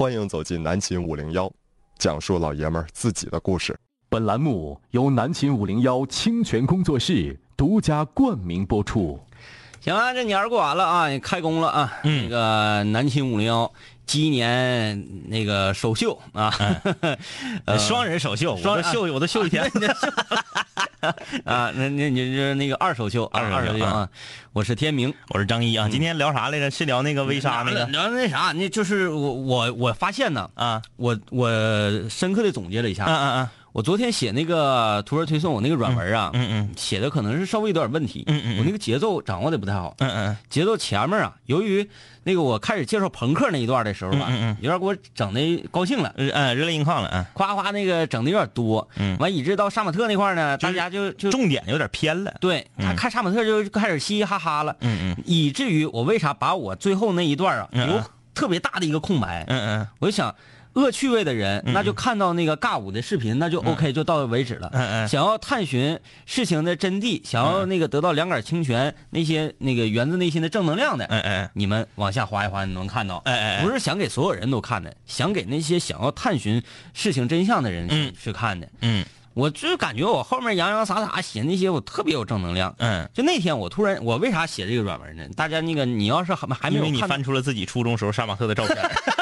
欢迎走进南秦五零幺，讲述老爷们儿自己的故事。本栏目由南秦五零幺清泉工作室独家冠名播出。行啊，这年儿过完了啊，开工了啊。嗯那个南秦五零幺鸡年那个首秀啊，呃双人首秀，双人秀，我都秀一天。啊，那那你这那个二手秀，啊二二手秀手秀啊。我是天明，我是张一啊，今天聊啥来着？是聊那个微莎那个聊那啥，那就是我我我发现呢，啊？我我深刻的总结了一下，嗯嗯嗯我昨天写那个图文推送，我那个软文啊，嗯嗯写的可能是稍微有点问题，嗯嗯嗯。我那个节奏掌握的不太好，嗯嗯。节奏前面啊，由于那个我开始介绍朋克那一段的时候吧，嗯嗯嗯。有点给我整的高兴了，嗯，嗯，热泪盈眶了嗯！夸夸那个整的有点多，嗯。完以致到杀马特那块呢，大家就就重点有点偏了。对他看杀马特就开始嘻嘻哈哈了，嗯嗯。以至于我为啥把我最后那一段啊留特别大的一个空白，嗯嗯。我就想。恶趣味的人，那就看到那个尬舞的视频，那就 OK，就到为止了。嗯嗯想要探寻事情的真谛，想要那个得到两杆清泉，那些那个源自内心的正能量的，嗯嗯你们往下滑一滑，你能看到。哎哎哎不是想给所有人都看的，想给那些想要探寻事情真相的人去、看的。嗯我就感觉我后面洋洋洒洒写那些，我特别有正能量。嗯，就那天我突然，我为啥写这个软文呢？大家那个，你要是还还没因为你有，翻出了自己初中时候杀马特的照片。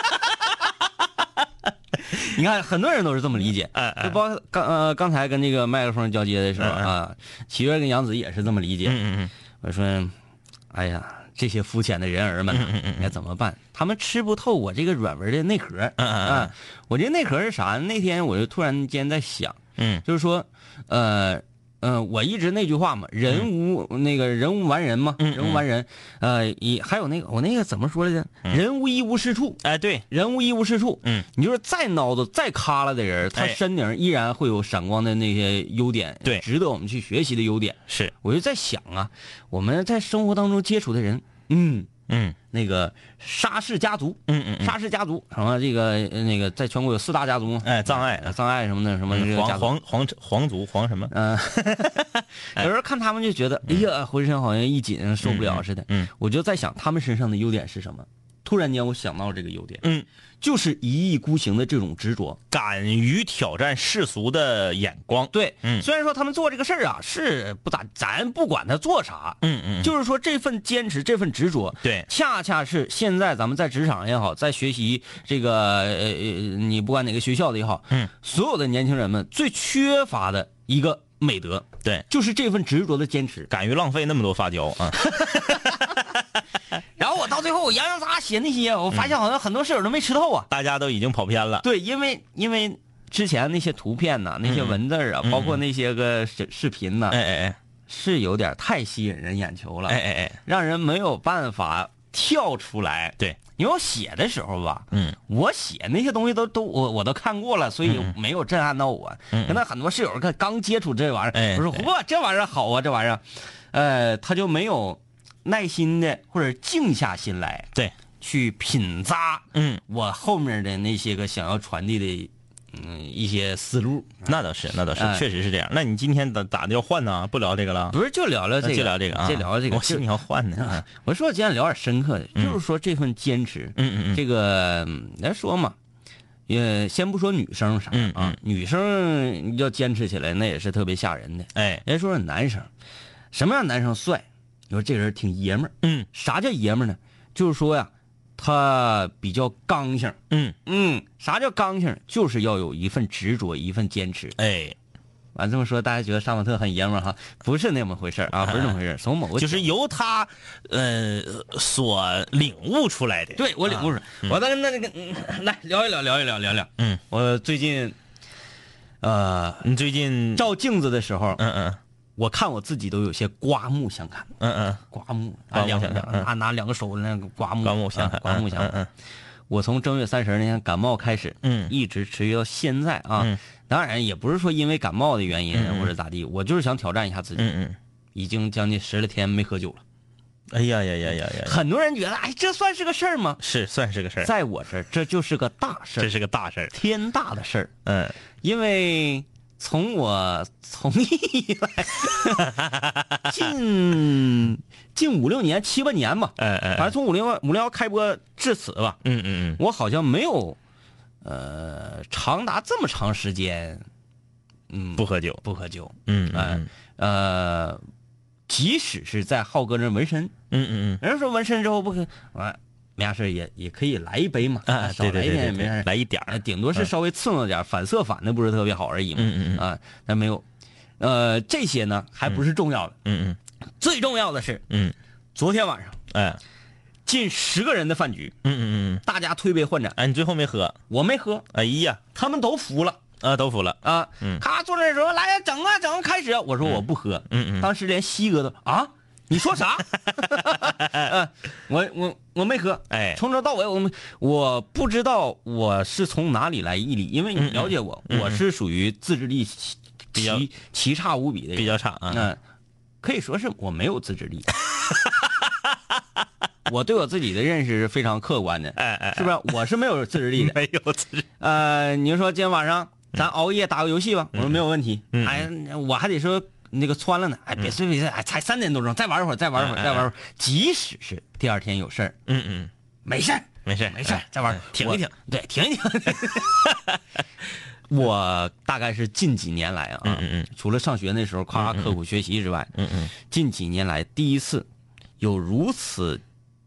你看很多人都是这么理解。就包括刚呃刚才跟那个麦克风交接的时候啊，齐月跟杨子也是这么理解。嗯嗯我说，哎呀，这些肤浅的人儿们该怎么办？他们吃不透我这个软文的内核。嗯嗯嗯啊，我这内核是啥？那天我就突然间在想，嗯就是说，呃。嗯、我一直那句话嘛，人无、那个人无完人嘛，嗯人无完人，呃，一还有那个我那个怎么说来着？人无一无是处，哎对，人无一无是处。嗯，你就是再孬的、再卡了的人，他哎。身顶依然会有闪光的那些优点，对。值得我们去学习的优点。是。我就在想啊，我们在生活当中接触的人，嗯，嗯那个沙氏家族，嗯嗯嗯，沙氏家族，什么这个呃那个在全国有四大家族嘛，哎藏爱呃葬爱什么的，什么这个家皇族，皇皇皇族皇什么？嗯，有时候看他们就觉得，哎呀，浑身好像一紧，受不了似的。嗯，我就在想他们身上的优点是什么？突然间我想到这个优点，嗯，就是一意孤行的这种执着。敢于挑战世俗的眼光。对，嗯虽然说他们做这个事儿啊是不咋，咱不管他做啥，嗯嗯，就是说这份坚持，这份执着，对恰恰是现在咱们在职场也好，在学习这个呃呃，你不管哪个学校的也好，嗯，所有的年轻人们最缺乏的一个美德，对，就是这份执着的坚持。敢于浪费那么多发胶啊！然后我到最后我洋洋洒洒写那些，我发现好像很多室友都没吃透啊。大家都已经跑偏了。对，因为因为之前那些图片呐、那些文字儿啊，包括那些个视视频呐、哎哎哎。是有点太吸引人眼球了，哎哎哎，让人没有办法跳出来。对，因为我写的时候吧，嗯，我写那些东西都都我我都看过了，所以没有震撼到我。嗯。可能很多室友看刚接触这玩意哎儿，我说嚯，这玩意儿好啊，这玩意儿，呃，他就没有耐心的或者静下心来对，去品咂，嗯，我后面的那些个想要传递的，嗯，一些思路。那倒是，那倒是，哎确实是这样。那你今天咋咋的要换呢？不聊这个了？不是就聊聊这个，就聊这个啊，就聊这个。我寻思你要换呢。我说我今天聊点深刻的，就是说这份坚持，嗯嗯嗯这个嗯来说嘛，也先不说女生啥嗯啊，女生要坚持起来那也是特别吓人的。哎，人家说说男生，什么样男生帅？你说这人挺爷们儿，嗯啥叫爷们儿呢？就是说呀，他比较刚性。嗯，嗯，啥叫刚性？就是要有一份执着，一份坚持。哎，完这么说，大家觉得杀马特很爷们儿哈？不是那么回事儿啊，不是那么回事儿。从某个就是由他呃所领悟出来的。对我领悟出来，我再那那个嗯来聊一聊，聊一聊，聊聊。嗯，我最近，呃，你最近照镜子的时候，嗯嗯我看我自己都有些刮目相看。嗯嗯，刮目，刮目两相看嗯拿拿两个手那个刮目，刮目相看啊刮目相看。嗯嗯我从正月三十那天感冒开始，嗯一直持续到现在啊。嗯当然也不是说因为感冒的原因或者咋地，我就是想挑战一下自己。嗯嗯，已经将近十来天没喝酒了。哎呀呀呀呀呀，很多人觉得，哎，这算是个事儿吗？是算是个事儿，在我这儿，这就是个大事儿，这是个大事儿。天大的事儿。嗯因为从我从艺以来，近近五六年、七八年吧，哎哎，反正从五零五零幺开播至此吧，嗯嗯嗯。我好像没有呃，长达这么长时间，嗯，不喝酒，不喝酒，嗯哎嗯。呃，即使是在浩哥那纹身，嗯嗯嗯。人家说纹身之后不可，完没啥事儿也也可以来一杯嘛，少来一点也没事，来一点儿，哎顶多是稍微刺挠点儿，反色反的不是特别好而已嘛，嗯嗯嗯。啊，但没有，呃，这些呢还不是重要的，嗯嗯。最重要的是嗯。嗯，昨天晚上哎，近十个人的饭局，嗯嗯嗯，大家推杯换盏，哎，你最后没喝？我没喝，哎呀，他们都服了。啊，都服了，啊，嗯。咔坐那时候来整啊整啊开始。啊，我说我不喝，嗯嗯。当时连西哥都啊，你说啥？啊 我我我没喝，哎从头到尾我没我不知道我是从哪里来毅力，因为你嗯嗯了解我，嗯嗯我是属于自制力奇比较奇奇差无比的人，比较差啊，嗯，可以说是我没有自制力。我对我自己的认识是非常客观的，哎哎，是不是？我是没有自制力的。没有自制，呃，你就说今天晚上咱熬夜打个游戏吧，我说没有问题。嗯哎，我还得说那个穿了呢，哎，别睡别睡，哎，才三点多钟，再玩一会儿，再玩一会儿，再玩一会儿。即使是第二天有事儿，嗯嗯，没事儿，没事没事儿哎，再玩哎，停一停，对，停一停。我大概是近几年来啊，嗯嗯嗯。除了上学那时候夸刻苦学习之外，嗯嗯。近几年来第一次有如此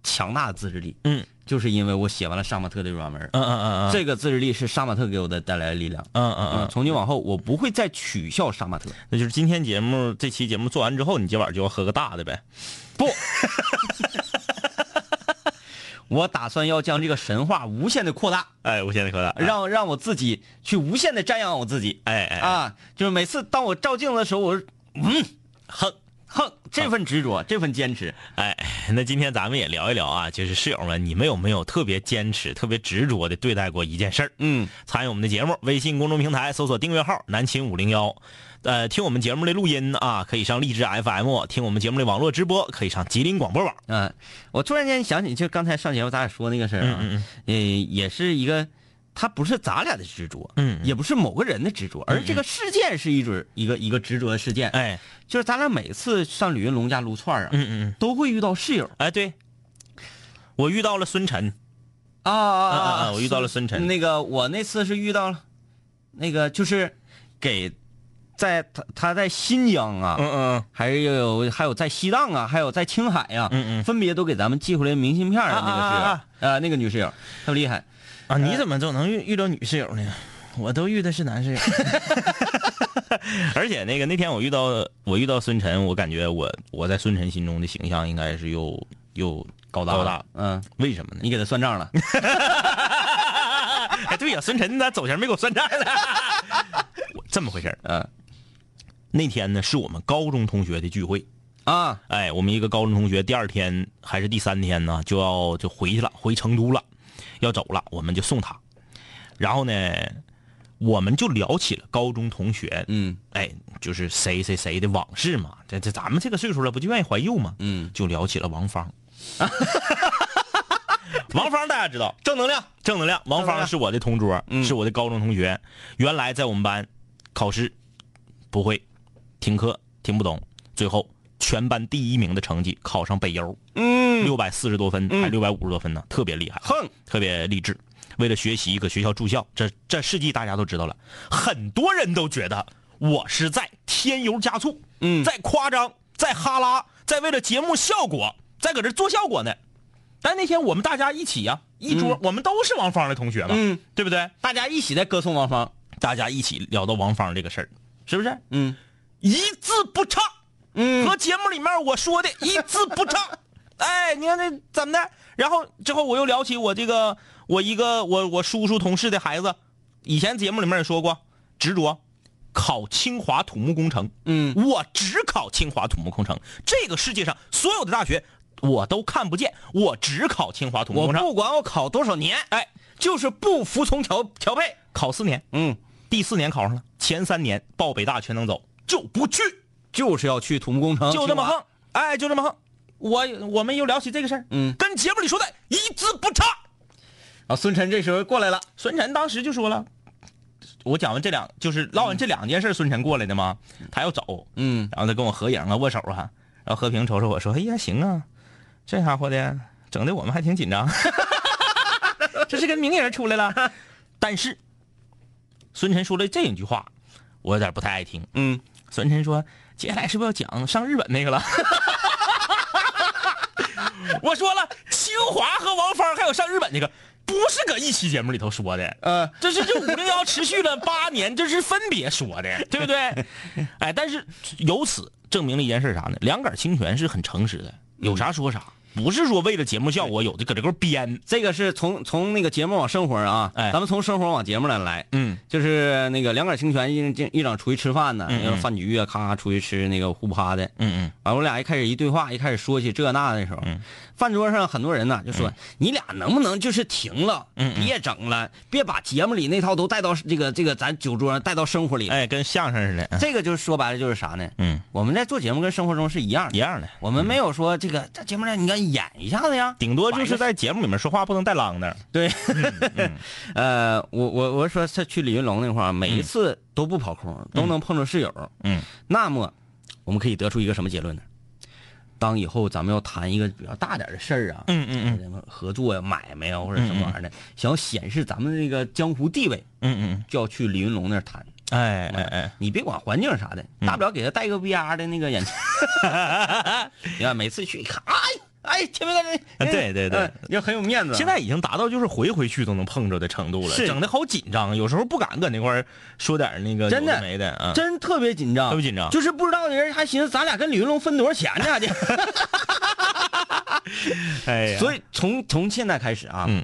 强大的自制力，嗯就是因为我写完了杀马特的软文，嗯嗯嗯嗯，这个自制力是杀马特给我的带来的力量。嗯嗯嗯，从今往后我不会再取笑杀马特。那就是今天节目这期节目做完之后，你今晚就要喝个大的呗。不，我打算要将这个神话无限的扩大，哎，无限的扩大，让让我自己去无限的瞻仰我自己。哎哎啊，就是每次当我照镜子的时候，我说嗯，哼。哼，这份执着，这份坚持，哎，那今天咱们也聊一聊啊，就是室友们，你们有没有特别坚持、特别执着的对待过一件事儿？嗯，参与我们的节目，微信公众平台搜索订阅号“南秦五零幺”，呃，听我们节目的录音啊，可以上荔枝 FM；听我们节目的网络直播，可以上吉林广播网。嗯、我突然间想起，就刚才上节目咱俩说那个事儿啊，嗯。呃，也是一个，它不是咱俩的执着，嗯嗯。也不是某个人的执着，而这个事件是一准一个一个执着的事件，哎，就是咱俩每次上吕云龙家撸串儿啊，嗯嗯，都会遇到室友。哎，对，我遇到了孙晨，啊啊啊我遇到了孙晨那个我那次是遇到了，那个就是给在他他在新疆啊，嗯嗯。还有还有在西藏啊，还有在青海呀、嗯嗯。分别都给咱们寄回来明信片的那个室友，啊啊啊。呃那个女室友特别厉害。啊，你怎么总能遇遇到女室友呢？我都遇的是男室友。而且那个那天我遇到我遇到孙晨，我感觉我我在孙晨心中的形象应该是又又高大高大，嗯，为什么呢？你给他算账了，哎，对呀、孙晨咋走前没给我算账呢？我 这么回事儿嗯那天呢是我们高中同学的聚会，啊，哎，我们一个高中同学第二天还是第三天呢就要就回去了，回成都了，要走了，我们就送他。然后呢，我们就聊起了高中同学，嗯哎，就是谁谁谁的往事嘛。这这咱们这个岁数了，不就愿意怀旧吗？嗯，就聊起了王芳。王芳大家知道，正能量，正能量。王芳是我的同桌，嗯是我的高中同学。原来在我们班考试不会，听课听不懂，最后全班第一名的成绩考上北邮，嗯，六百四十多分，还六百五十多分呢，特别厉害，哼，特别励志。为了学习，搁学校住校，这这事迹大家都知道了。很多人都觉得我是在添油加醋，嗯在夸张，在哈拉，在为了节目效果，在搁这做效果呢。但那天我们大家一起呀、一桌、我们都是王芳的同学嘛，嗯，对不对？大家一起在歌颂王芳，大家一起聊到王芳这个事儿，是不是？嗯一字不差，嗯和节目里面我说的一字不差。哎，你看那怎么的？然后之后我又聊起我这个我一个我我叔叔同事的孩子，以前节目里面也说过，执着考清华土木工程。嗯我只考清华土木工程，这个世界上所有的大学我都看不见，我只考清华土木工程，不管我考多少年，哎，就是不服从调调配，考四年，嗯，第四年考上了，前三年报北大全能走，就不去。就是要去土木工程，就这么横，哎，就这么横。我我们又聊起这个事儿，嗯跟节目里说的一字不差。啊，孙晨这时候过来了，孙晨当时就说了，我讲完这两，就是唠完这两件事，孙晨过来的嘛，他要走，嗯然后他跟我合影啊，握手啊，然后和平瞅瞅我说，哎呀，行啊，这家伙的整的我们还挺紧张，这是跟名人出来了。但是孙晨说了这一句话，我有点不太爱听。嗯，孙晨说：“接下来是不是要讲上日本那个了？” 我说了，清华和王芳还有上日本那个，不是搁一期节目里头说的，呃，这是这五零幺持续了八年，这是分别说的，对不对？哎，但是由此证明了一件事啥呢？两杆清泉是很诚实的，有啥说啥，不是说为了节目效果有的搁这块编。这个是从从那个节目往生活啊，哎。咱们从生活往节目来来，嗯，就是那个两杆清泉一一一整出去吃饭呢，嗯嗯。饭局啊，咔咔出去吃那个互不哈的，嗯嗯。完我俩一开始一对话，一开始说起这那的时候，饭桌上很多人呢就说、你俩能不能就是停了，别整了，别把节目里那套都带到这个这个咱酒桌上带到生活里。哎，跟相声似的，这个就是说白了就是啥呢？嗯，我们在做节目跟生活中是一样的，一样的，我们没有说这个在节目上你敢演一下子呀，顶多就是在节目里面说话不能带啷的。对，呃，我我我说他去李云龙那块儿，每一次都不跑空，都能碰着室友。嗯，那么我们可以得出一个什么结论呢？当以后咱们要谈一个比较大点的事儿啊，嗯嗯合作呀、买卖呀或者什么玩意儿的，想要显示咱们这个江湖地位，嗯嗯就要去李云龙那儿谈。嗯，哎哎哎，你别管环境啥的，大不了给他带个 VR 的那个眼镜。你看每次去一看，哎哎，前面的人，对对对。呃也很有面子。现在已经达到就是回回去都能碰着的程度了，是。整的好紧张，有时候不敢搁那块儿说点那个真的有没的啊。真特别紧张，特别紧张。就是不知道的人还寻思咱俩跟李云龙分多少钱呢，这。哎呀，所以从从现在开始啊，嗯。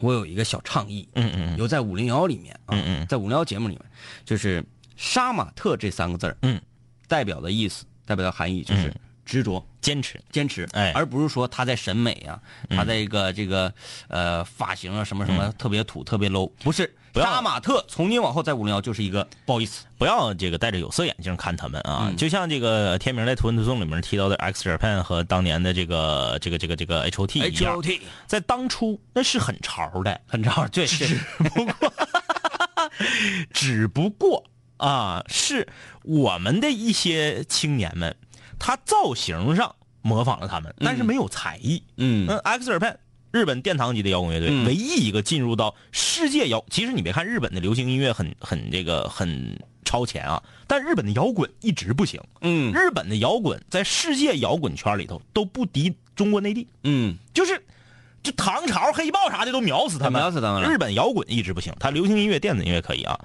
我有一个小倡议，嗯嗯。有在五零幺里面啊，嗯嗯。在五零幺节目里面，就是“杀马特”这三个字儿嗯，代表的意思，代表的含义就是嗯执着。坚持，坚持，哎。而不是说他在审美啊，嗯。他在一个这个呃发型啊什么什么特别土、特别 low，不是。不要。杀马特从今往后在五零幺就是一个不好意思，不要这个戴着有色眼镜看他们啊。嗯。就像这个天明在《图文图送》里面提到的 X Japan 和当年的这个这个这个这个 H O T 一样，T。在当初那是很潮的，很潮，对，只不过 只不过啊，是我们的一些青年们，他造型上模仿了他们，但是没有才艺。嗯嗯，X Japan 日本殿堂级的摇滚乐队，嗯唯一一个进入到世界摇。其实你别看日本的流行音乐很很这个很超前啊，但日本的摇滚一直不行。嗯日本的摇滚在世界摇滚圈里头都不敌中国内地，嗯就是。就唐朝、黑豹啥的都秒死他们，秒死他们了日本摇滚一直不行，他流行音乐、电子音乐可以啊，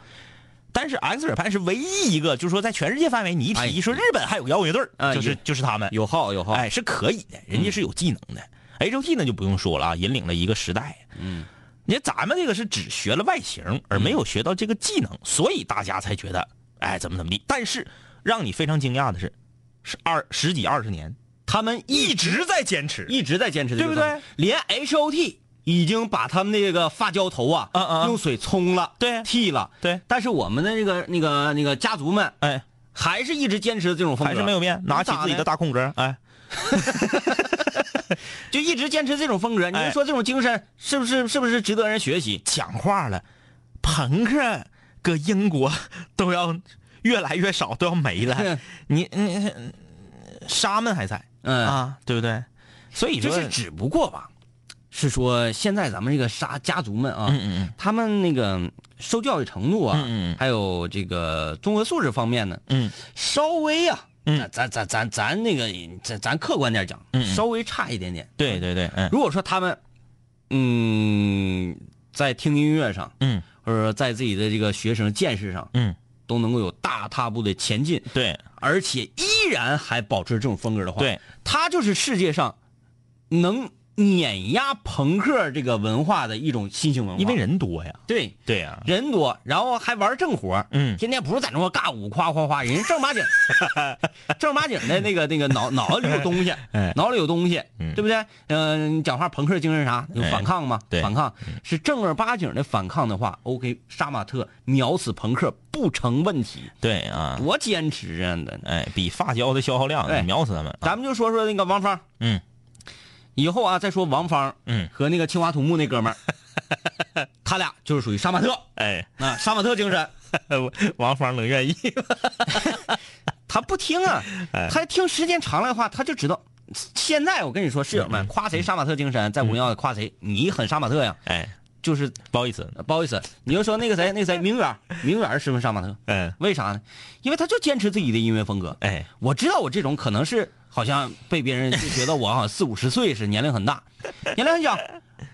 但是 X Japan 是唯一一个，就是说在全世界范围，你一哎提说日本还有摇滚乐队就是就是他们，有号有号，哎，是可以的，人家是有技能的。H O T 那就不用说了啊，引领了一个时代。嗯，你看咱们这个是只学了外形，而没有学到这个技能，所以大家才觉得哎怎么怎么地。但是让你非常惊讶的是，是二十几二十年他们一直在坚持。一直在坚持对不对？连 H O T 已经把他们那个发胶头啊，嗯嗯。用水冲了，对。剃了，对。但是我们的那个那个那个家族们哎，还是一直坚持这种风格，还是没有变，拿起自己的大，空格，哎，就一直坚持这种风格。你说这种精神是不是是不是值得人学习？讲话了，朋克搁英国都要越来越少，都要没了。你你沙门还在，嗯。啊，对不对？所以说就是只不过吧，是说现在咱们这个杀家族们啊，嗯嗯嗯。他们那个受教育程度啊，嗯嗯嗯。还有这个综合素质方面呢，嗯。稍微啊，嗯。咱咱咱咱那个咱咱客观点讲，稍微差一点点。对对对，嗯。如果说他们，嗯，在听音乐上，嗯。或者说在自己的这个学生见识上，嗯，都能够有大踏步的前进，对。而且依然还保持这种风格的话，对，他就是世界上能碾压朋克这个文化的一种新型文化，因为人多呀，对。对呀，人多，然后还玩正活，嗯天天不是在那块尬舞夸夸夸，人家正儿八经，正儿八经的那个那个脑脑子里有东西，哎脑里有东西，嗯对不对？嗯、讲话朋克精神啥？有反抗吗？对反抗是正儿八经的反抗的话，OK，杀马特秒死朋克不成问题，对啊，多坚持啊！的，哎，比发胶的消耗量哎秒死他们。咱们就说说那个王芳，嗯以后啊再说王芳，嗯和那个青花土木那哥们儿，他俩就是属于杀马特哎，啊，杀马特精神。王芳能愿意吗？他不听啊，哎他听时间长了的话，他就知道。现在我跟你说，室友嗯们夸谁杀马特精神，在五零幺夸谁，你很杀马特呀。哎，就是不好意思，不好意思，你就说那个谁，那个谁，明远，明远是不是杀马特？嗯，为啥呢？因为他就坚持自己的音乐风格。哎，我知道我这种可能是好像被别人就觉得我好像四五十岁是年龄很大，年龄很小，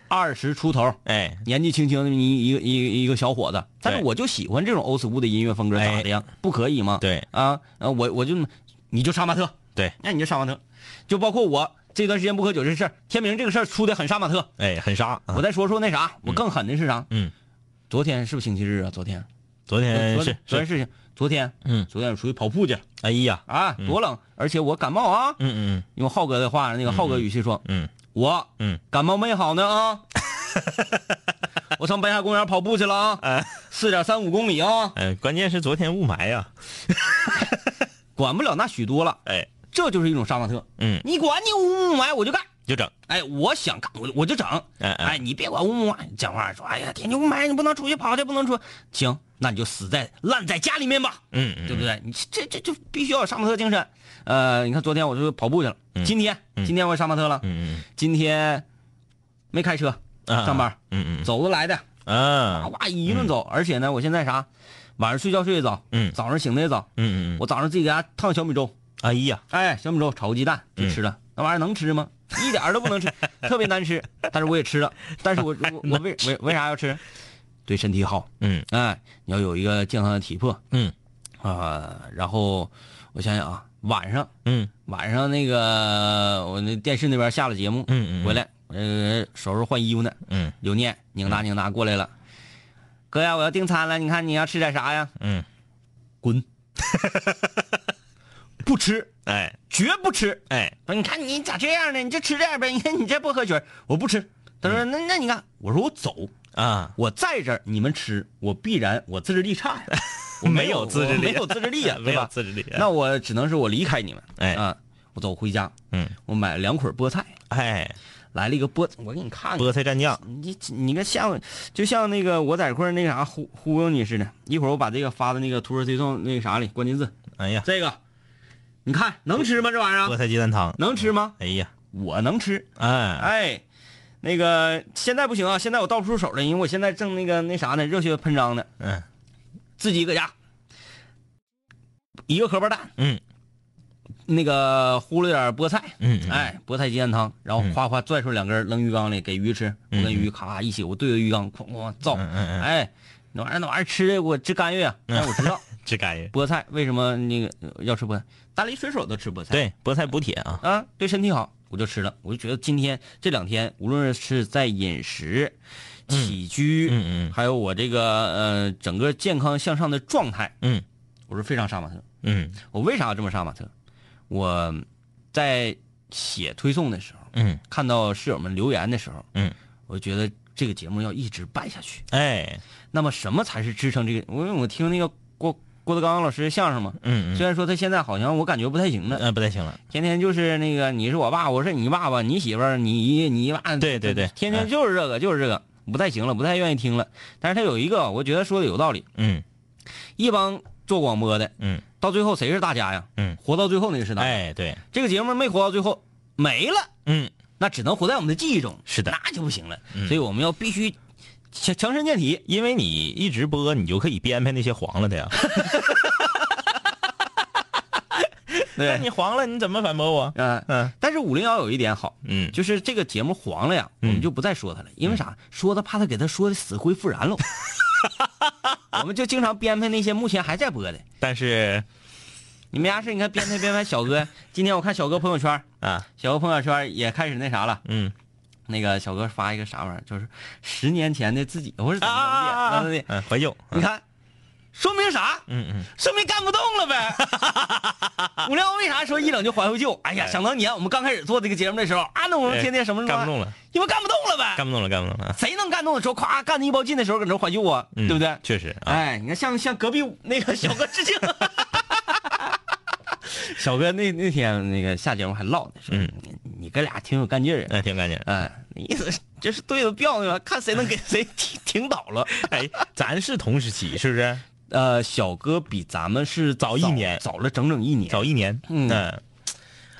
二十出头，哎，年纪轻轻的一一个一个一个小伙子，但是我就喜欢这种欧 school 的音乐风格，咋的呀？不可以吗？对。啊，呃我我就你就杀马特，对，那你就杀马特，就包括我这段时间不喝酒这事儿，天明这个事儿出的很杀马特。哎，很杀。啊。我再说说那啥，我更狠的是啥？嗯，昨天是不是星期日啊？昨天，昨天。是，昨天事情，昨天，嗯。昨天我出去跑步去哎呀，啊，多冷，而且我感冒啊。嗯嗯。用浩哥的话，那个浩哥语气说，嗯。我嗯。感冒没好呢啊，我上北海公园跑步去了啊，四点三五公里啊，嗯，哎，关键是昨天雾霾呀，管不了那许多了，哎，这就是一种杀马特。嗯，你管你雾霾我就干，就整，哎，我想干我我就整，哎哎。哎，你别管雾霾，讲话说，哎呀，天气雾霾你不能出去跑去，不能出，行，那你就死在烂在家里面吧，嗯嗯，对不对？你这这就必须要有沙马特精神。呃，你看昨天我就跑步去了，今天今天我也杀马特了，嗯今天没开车嗯，上班，嗯嗯。走着来的，嗯哇哇一顿走，而且呢，我现在啥，晚上睡觉睡得早，嗯早上醒的也早，嗯嗯，我早上自己给家烫小米粥，哎呀，哎，小米粥炒个鸡蛋就吃了，那玩意儿能吃吗？一点儿都不能吃，特别难吃，但是我也吃了，但是我我我为 为为啥要吃？对身体好，嗯哎，你要有一个健康的体魄嗯啊、然后我想想啊，晚上嗯晚上那个我那电视那边下了节目，嗯嗯回来，呃，收拾换衣服呢，嗯刘念拧达拧达过来了，哥呀，我要订餐了，你看你要吃点啥呀？嗯，滚，不吃，哎。绝不吃。哎，说你看你咋这样呢？你就吃这样呗。你 看你这不合群，我不吃。他说那那你看，我说我走，啊，我在这儿你们吃，我必然我自制力差呀，我 没有有自制力。没有自制力呀，没？有自制力，那我只能是我离开你们，哎啊，我走回家，嗯，我买了两捆菠菜，哎，来了一个菠，我给你看看，菠菜蘸酱，你你个像就像那个我在块那啥忽忽悠你似的，一会儿我把这个发到那个图文推送那个啥里关键字，哎呀，这个你看能吃吗？这玩意儿？菠菜鸡蛋汤，能吃吗？哎呀，我能吃，哎，哎，那个现在不行啊，现在我倒不出手了，因为我现在正那个那啥呢，热血喷张呢，嗯。自己搁家。一个荷包蛋，嗯。那个呼了点菠菜，嗯，嗯，哎，菠菜鸡蛋汤，然后嗯。哗哗拽出两根扔鱼缸里给鱼吃，我跟鱼咔咔一起，我对着鱼缸哐哐造，哎，那玩意儿那玩意儿吃的我直干哕啊，但是我知道这干人，菠菜为什么那个呃要吃菠菜，大力水手都吃菠菜，对，菠菜补铁啊，啊，对身体好，我就吃了，我就觉得今天这两天无论是在饮食、起居，嗯嗯。还有我这个呃整个健康向上的状态，嗯。我是非常杀马特。嗯。我为啥要这么杀马特？我在写推送的时候，嗯。看到室友们留言的时候，嗯，我觉得这个节目要一直办下去。哎，那么什么才是支撑这个？因为我听那个郭郭德纲老师相声嘛，嗯嗯，虽然说他现在好像我感觉不太行了，呃，不太行了，天天就是那个你是我爸，我是你爸爸，你媳妇儿，你你爸，对对对。天天就是这个，就是这个，不太行了，不太愿意听了。但是他有一个，我觉得说的有道理，嗯。一帮做广播的，嗯，到最后谁是大家呀？嗯，活到最后那个是大家。哎，对，这个节目没活到最后，没了，嗯，那只能活在我们的记忆中，是的。那就不行了。嗯。所以我们要必须强强身健体。因为你一直播，你就可以编排那些黄了的呀。那你黄了，你怎么反驳我？嗯、嗯但是五零幺有一点好，嗯，就是这个节目黄了呀，我嗯们就不再说他了，因为啥？说他怕他给他说的死灰复燃喽。我们就经常编排那些目前还在播的。但是你没啥事，你看编排编排小哥。今天我看小哥朋友圈，啊，小哥朋友圈也开始那啥了。嗯那个小哥发一个啥玩意儿，就是十年前的自己，我是怎么怎么地啊怎么地。嗯，怀旧，你看，说明啥？嗯嗯说明干不动了呗。五零幺为啥说一冷就怀怀旧？哎呀，想当年我们刚开始做这个节目的时候啊，那我们天天什么什么干不动了，因为干不动了呗。干不动了，干不动了，谁能干动的时候，咵干的一包劲的时候，搁那怀旧啊，嗯对不对？确实啊，哎，你看向向隔壁那个小哥致敬。小哥那那天那个下节目还唠呢，说嗯你你哥俩挺有干劲儿的。那挺干净。哎，意思是这是对着调呢，看谁能给谁 挺挺倒了。哎，咱是同时期，是不是？呃，小哥比咱们是早一年早了整整一年。早一年，嗯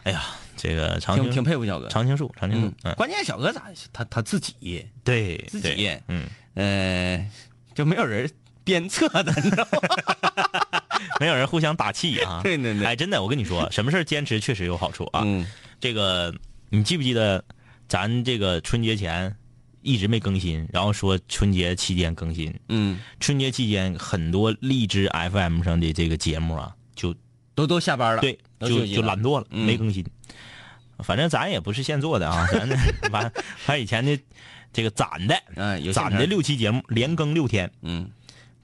哎呀，这个长挺青挺佩服小哥。常青树，常青树嗯，，嗯，关键小哥咋他他自己对，自己对嗯，呃就没有人鞭策的，你知道吗？没有人互相打气啊。对对对哎，真的，我跟你说，什么事儿坚持确实有好处啊。嗯这个你记不记得，咱这个春节前一直没更新，然后说春节期间更新。嗯，春节期间很多荔枝 FM 上的这个节目啊，就都都下班了，对，就就懒惰了，嗯没更新。反正咱也不是现做的啊，咱 完把以前的这个攒的嗯，有攒的六期节目连更六天，嗯，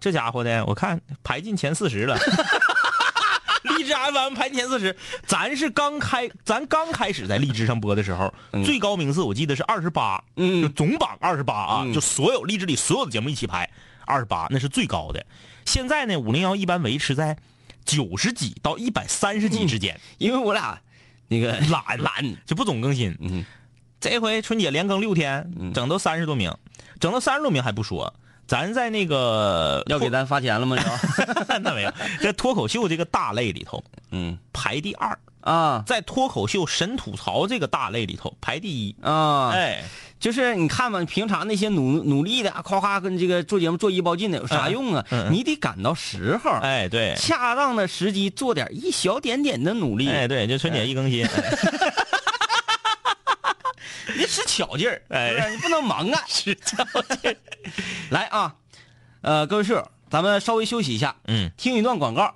这家伙的，我看排进前四十了。荔枝 FM 排前四十，咱是刚开，咱刚开始在荔枝上播的时候，最高名次我记得是二十八，嗯就总榜二十八啊，嗯就所有荔枝里所有的节目一起排二十八，那是最高的。现在呢，五零幺一般维持在九十几到一百三十几之间，因为我俩那个懒懒 就不总更新。嗯，这回春节连更六天，整到三十多名，整到三十多名还不说，咱在那个要给咱发钱了吗？这 那没有，在脱口秀这个大类里头嗯。排第二，啊。在脱口秀神吐槽这个大类里头排第一。啊，哎，就是你看嘛，平常那些努努力的，夸夸跟这个做节目做一包劲的，有啥用啊？你得赶到时候，哎，对，恰当的时机做点一小点点的努力。哎，对，就春节一更新，你使巧劲儿，哎你不能忙啊，使巧劲儿。来啊，呃，各位室友，咱们稍微休息一下，嗯，听一段广告，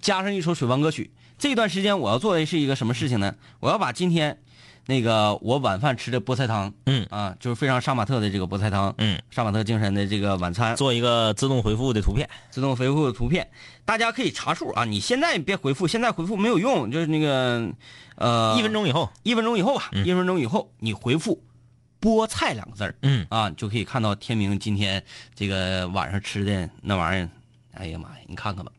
加上一首水房歌曲。这段时间我要做的是一个什么事情呢？我要把今天那个我晚饭吃的菠菜汤，嗯啊，就是非常杀马特的这个菠菜汤，嗯，杀马特精神的这个晚餐，做一个自动回复的图片。自动回复的图片，大家可以查数啊。你现在别回复，现在回复没有用，就是那个呃，一分钟以后，一分钟以后吧，嗯一分钟以后你回复“菠菜”两个字儿嗯，啊，就可以看到天明今天这个晚上吃的那玩意儿。哎呀妈呀，你看看吧。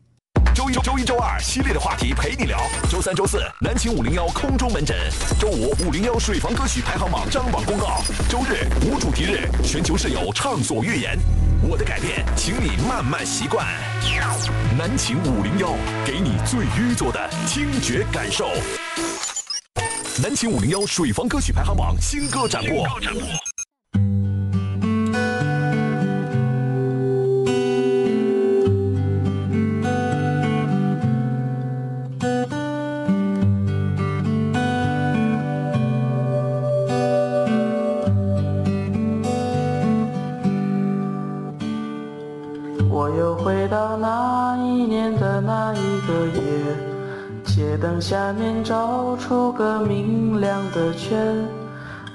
周一、周一、周二系列的话题陪你聊。周三、周四南秦五零幺空中门诊。周五五零幺水房歌曲排行榜张榜公告。周日无主题日，全球室友畅所欲言。我的改变，请你慢慢习惯。南秦五零幺，给你最愚拙的听觉感受。南秦五零幺水房歌曲排行榜新歌展播。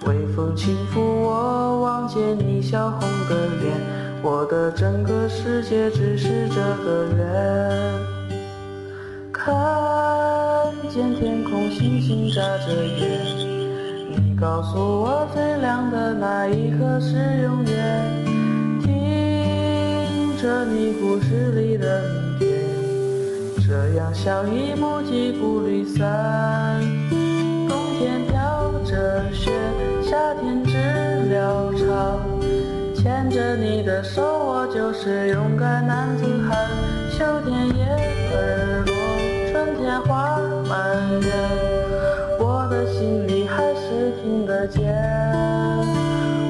微风轻拂我，望见你笑红的脸，我的整个世界只是这个圆。看见天空星星眨着眼，你告诉我最亮的那一刻是永远。听着你故事里的明天，这样相依不弃不离散。知了唱，牵着你的手，我就是勇敢男子汉。秋天叶儿落，春天花满园，我的心里还是听得见。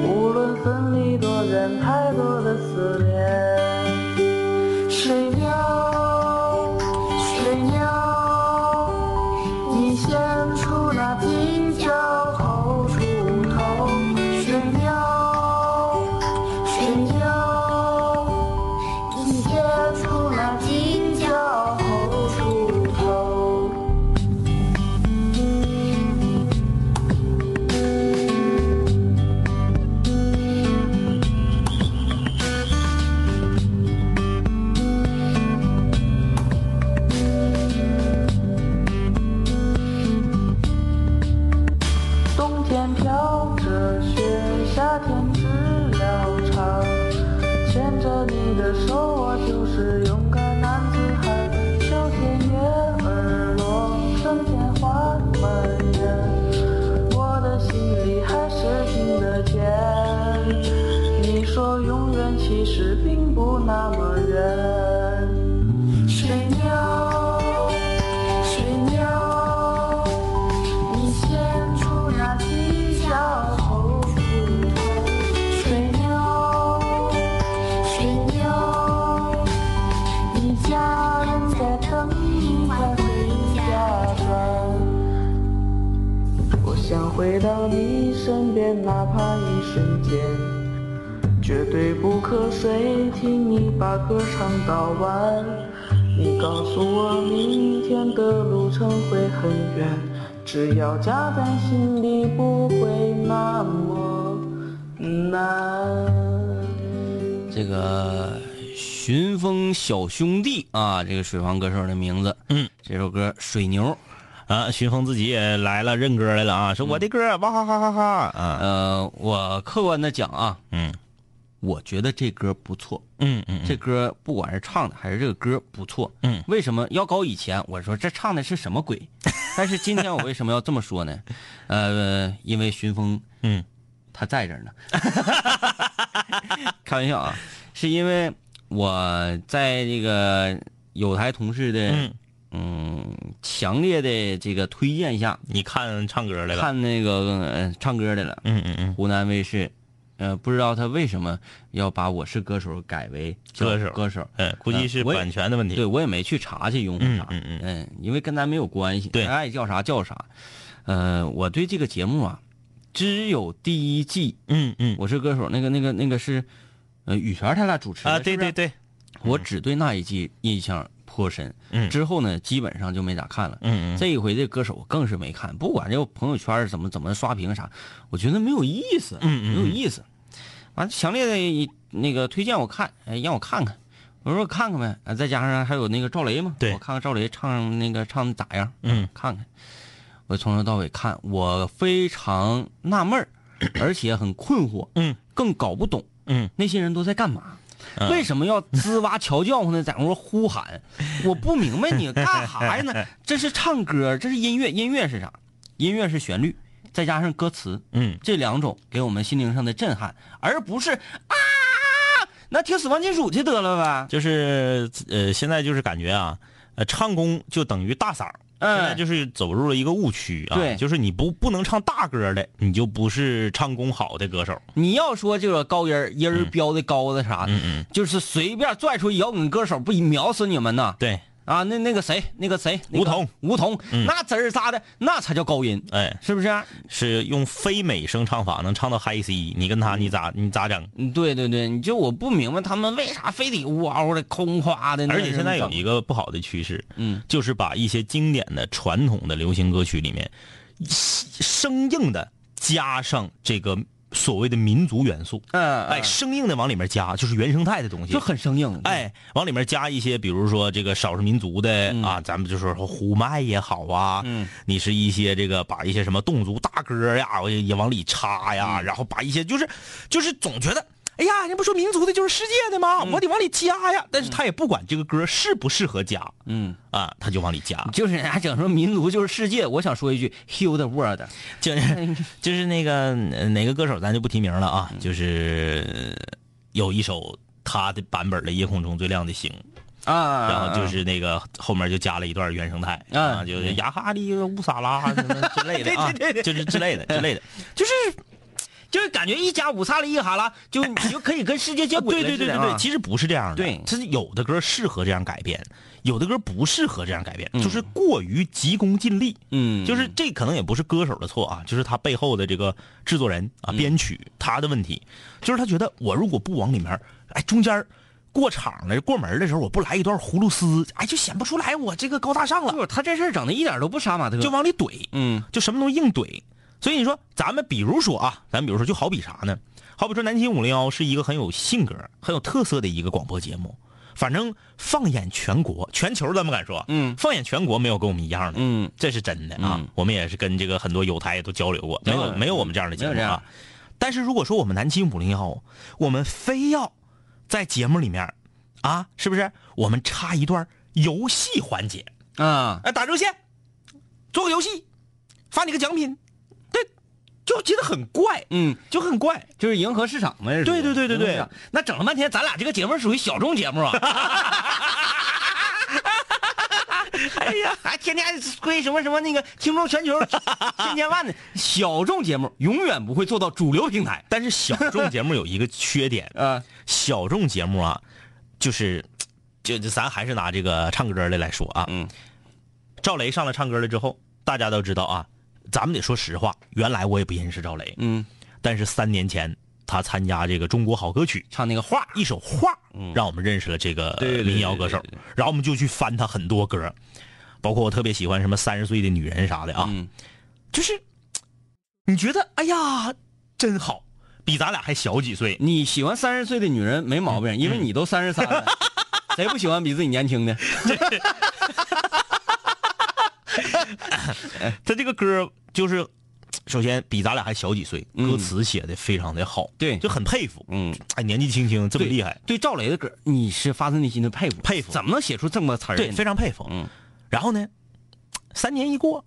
无论分离多远，太多的思念。夹在心里，不会那么难。这个寻风小兄弟啊，这个水房歌手的名字。嗯，这首歌《水牛》。啊，徐峰自己也来了认歌来了啊，说我的歌哇哈哈哈哈啊，呃，我客观的讲啊，嗯我觉得这歌不错。嗯嗯这歌不管是唱的还是这个歌不错。嗯，为什么要搞以前？我说这唱的是什么鬼？但是今天我为什么要这么说呢？呃，因为寻风嗯他在这儿呢。开玩笑啊，是因为我在这个有台同事的嗯，嗯强烈的这个推荐下，你看唱歌来了，看那个呃唱歌的了。嗯嗯嗯，湖南卫视，呃，不知道他为什么要把我是歌手改为歌手歌手。嗯，估计是版权的问题，对我也没去查去用户啥，嗯嗯嗯，因为跟咱没有关系，对爱叫啥叫啥。呃，我对这个节目啊，只有第一季嗯嗯《我是歌手》那个那个那个是，呃，羽泉他俩主持的啊，对对对，我只对那一季印象颇深，嗯之后呢，基本上就没咋看了。嗯嗯这一回这歌手更是没看，不管这个朋友圈怎么怎么刷屏啥，我觉得没有意思，嗯嗯没有意思。完，强烈的那个推荐我看，哎，让我看看，我说看看呗，啊再加上还有那个赵雷嘛，对我看看赵雷唱那个唱的咋样，嗯，看看。我从头到尾看，我非常纳闷儿，而且很困惑，嗯，更搞不懂嗯那些人都在干嘛。嗯为什么要吱哇瞧叫唤呢？在那块呼喊，我不明白你干啥呀呢？这是唱歌，这是音乐，音乐是啥？音乐是旋律，再加上歌词，嗯这两种给我们心灵上的震撼，而不是啊，那听死亡金属去得了呗。就是呃，现在就是感觉啊，呃，唱功就等于大嗓儿。现在哎，就是走入了一个误区啊，对就是你不不能唱大歌的，你就不是唱功好的歌手。你要说这个高音儿音儿标的高的啥的，嗯嗯，就是随便拽出摇滚歌手，不秒死你们呐？对，啊，那那个谁，那个谁，那个吴彤，吴彤，嗯那滋儿咋的，那才叫高音，哎，是不是？是用非美声唱法能唱到 high C，你跟他你咋你咋整？嗯，对对对，你就我不明白他们为啥非得呜嗷的空夸的，而且现在有，一个不好的趋势，嗯，就是把一些经典的传统的流行歌曲里面，生硬的加上这个所谓的民族元素，嗯，哎，生硬的往里面加，就是原生态的东西，就很生硬，，哎，往里面加一些，比如说这个少数民族的、啊，咱们就说说呼麦也好啊，嗯，你是一些这个把一些什么侗族大歌呀，我也也往里插呀，嗯。然后把一些就是就是总觉得。哎呀，人不说民族的就是世界的吗？我得往里加呀，但是他也不管这个歌适不适合加嗯，啊，他就往里加，就是人家整说民族就是世界，我想说一句 heal the world，就是 就是那个呃哪个歌手咱就不提名了啊，就是呃有一首他的版本的《夜空中最亮的星》，啊，然后就是那个后面就加了一段原生态啊啊，就是雅哈利乌萨拉什么之类的啊，就是之类的之类的，就是就是感觉一加五萨利一哈拉，就你 就可以跟世界接轨对对对对对，了似的啊。其实不是这样的，对。它是有的歌适合这样改编，有的歌不适合这样改编，嗯。就是过于急功近利。嗯，就是这可能也不是歌手的错啊，就是他背后的这个制作人啊、嗯。编曲他的问题，就是他觉得我如果不往里面，哎，中间过场的、过门的时候，我不来一段葫芦丝，哎，就显不出来我这个高大上了，就他这事儿整的一点都不杀马特，就往里怼。嗯。就什么东西硬怼。所以你说，咱们比如说啊，咱比如说，就好比啥呢？好比说，南秦五零幺是一个很有性格、很有特色的一个广播节目。反正放眼全国、全球，咱不敢说，嗯放眼全国没有跟我们一样的，嗯这是真的啊。嗯我们也是跟这个很多友台也都交流过，没有没有我们这样的节目啊。但是如果说我们南秦五零幺，我们非要在节目里面啊，是不是？我们插一段游戏环节，啊，哎，打热线，做个游戏，发你个奖品，对，就觉得很怪，嗯，就很怪。就是迎合市场嘛，是对对对对对。那整了半天，咱俩这个节目属于小众节目啊。哎呀，还天天推什么什么那个听众全球 千千万的。小众节目，永远不会做到主流平台。但是小众节目有一个缺点，啊，小众节目啊，就是，就就咱还是拿这个唱歌的来说啊，嗯，赵雷上来唱歌了之后，大家都知道啊，咱们得说实话，原来我也不认识赵雷，嗯，但是三年前他参加这个中国好歌曲，唱那个画，一首画，让我们认识了这个民谣歌手然后我们就去翻他很多歌，包括我特别喜欢什么三十岁的女人啥的啊，嗯就是你觉得哎呀真好，比咱俩还小几岁，你喜欢三十岁的女人没毛病，因为你都三十三了，谁不喜欢比自己年轻的？他这个歌就是。首先比咱俩还小几岁，嗯。歌词写的非常的好，对。就很佩服。嗯，哎，年纪轻轻这么厉害，对赵雷的歌，你是发自内心的佩服，佩服。怎么能写出这么词儿对，非常佩服。嗯，然后呢，三年一过，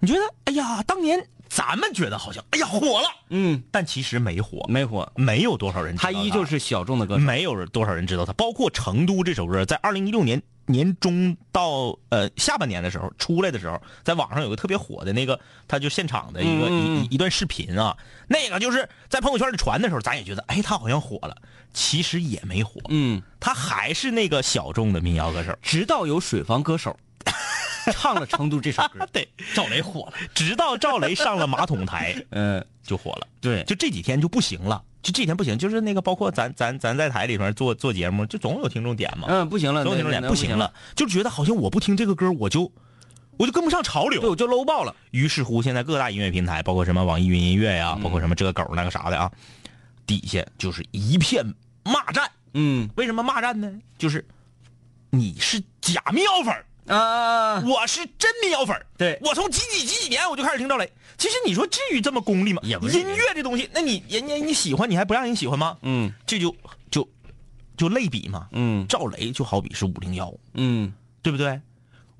你觉得，哎呀，当年咱们觉得好像，哎呀，火了，嗯，但其实没火，没火，没有多少人知道他依旧是小众的歌手。没有多少人知道他。包括《成都》这首歌，在二零一六年年中到呃下半年的时候出来的时候，在网上有个特别火的那个，他就现场的一个、一一段视频啊，那个就是在朋友圈里传的时候，咱也觉得，哎，他好像火了，其实也没火，嗯，他还是那个小众的民谣歌手。直到有水房歌手唱了《成都》这首歌，对，赵雷火了。直到赵雷上了马桶台嗯，就火了。对，就这几天就不行了，就这几天不行，就是那个包括咱咱咱在台里边做做节目，就总有听众点嘛，嗯，不行了，总有听众点不行了，，就觉得好像我不听这个歌，我就我就跟不上潮流对，流。我就 low 爆了。于是乎，现在各大音乐平台，包括什么网易云音乐呀、包括什么这个狗那个啥的啊，底下就是一片骂战。嗯为什么骂战呢？就是你是假民谣粉儿啊，我是真民谣粉儿对我从几几几几年我就开始听赵雷。其实你说至于这么功利吗？也不是音乐这东西，那你人家你喜欢，你还不让人喜欢吗？嗯这就就就类比嘛。嗯赵雷就好比是五零幺，嗯，对不对？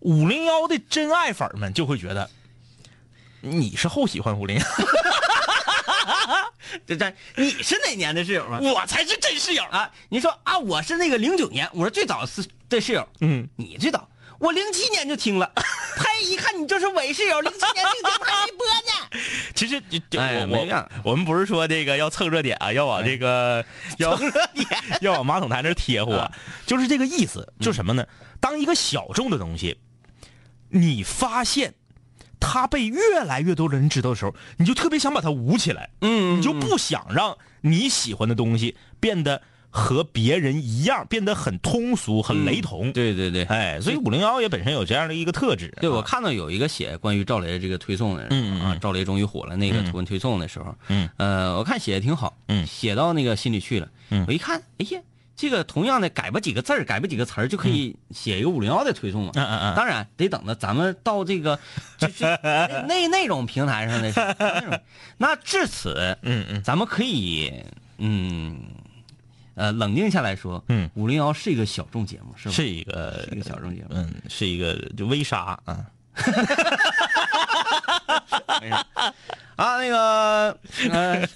五零幺的真爱粉们就会觉得你是后喜欢五零幺，这这你是哪年的室友啊？我才是真室友。啊，你说啊，我是那个零九年，我是最早是的室友，嗯，你最早，我零七年就听了，他，一看你就是伪室友，零七年这节目还没播呢。其实就就我哎没样我我们不是说这个要蹭热点啊，要往这个要 要往马桶台那儿贴火，就是这个意思。就什么呢？当一个小众的东西，你发现它被越来越多的人知道的时候，你就特别想把它捂起来，嗯你就不想让你喜欢的东西变得和别人一样，变得很通俗、很雷同。对对对，哎，所以五零幺也本身有这样的一个特质。对，我啊看到有一个写关于赵雷这个推送的人，嗯啊，赵雷终于火了那个图文推送的时候，嗯，呃，我看写的挺好，嗯。写到那个心里去了，嗯。我一看，哎呀，这个同样的改吧几个字儿，改吧几个词儿就可以写一个五零幺的推送了，嗯嗯嗯。当然得等到咱们到这个 就是那那那种平台上的时候，那种。那至此，嗯嗯。咱们可以嗯。呃，冷静下来说，嗯，五零幺是一个小众节目，是吧？是一个是一个小众节目。嗯，是一个就微杀啊。啊，那个，呃，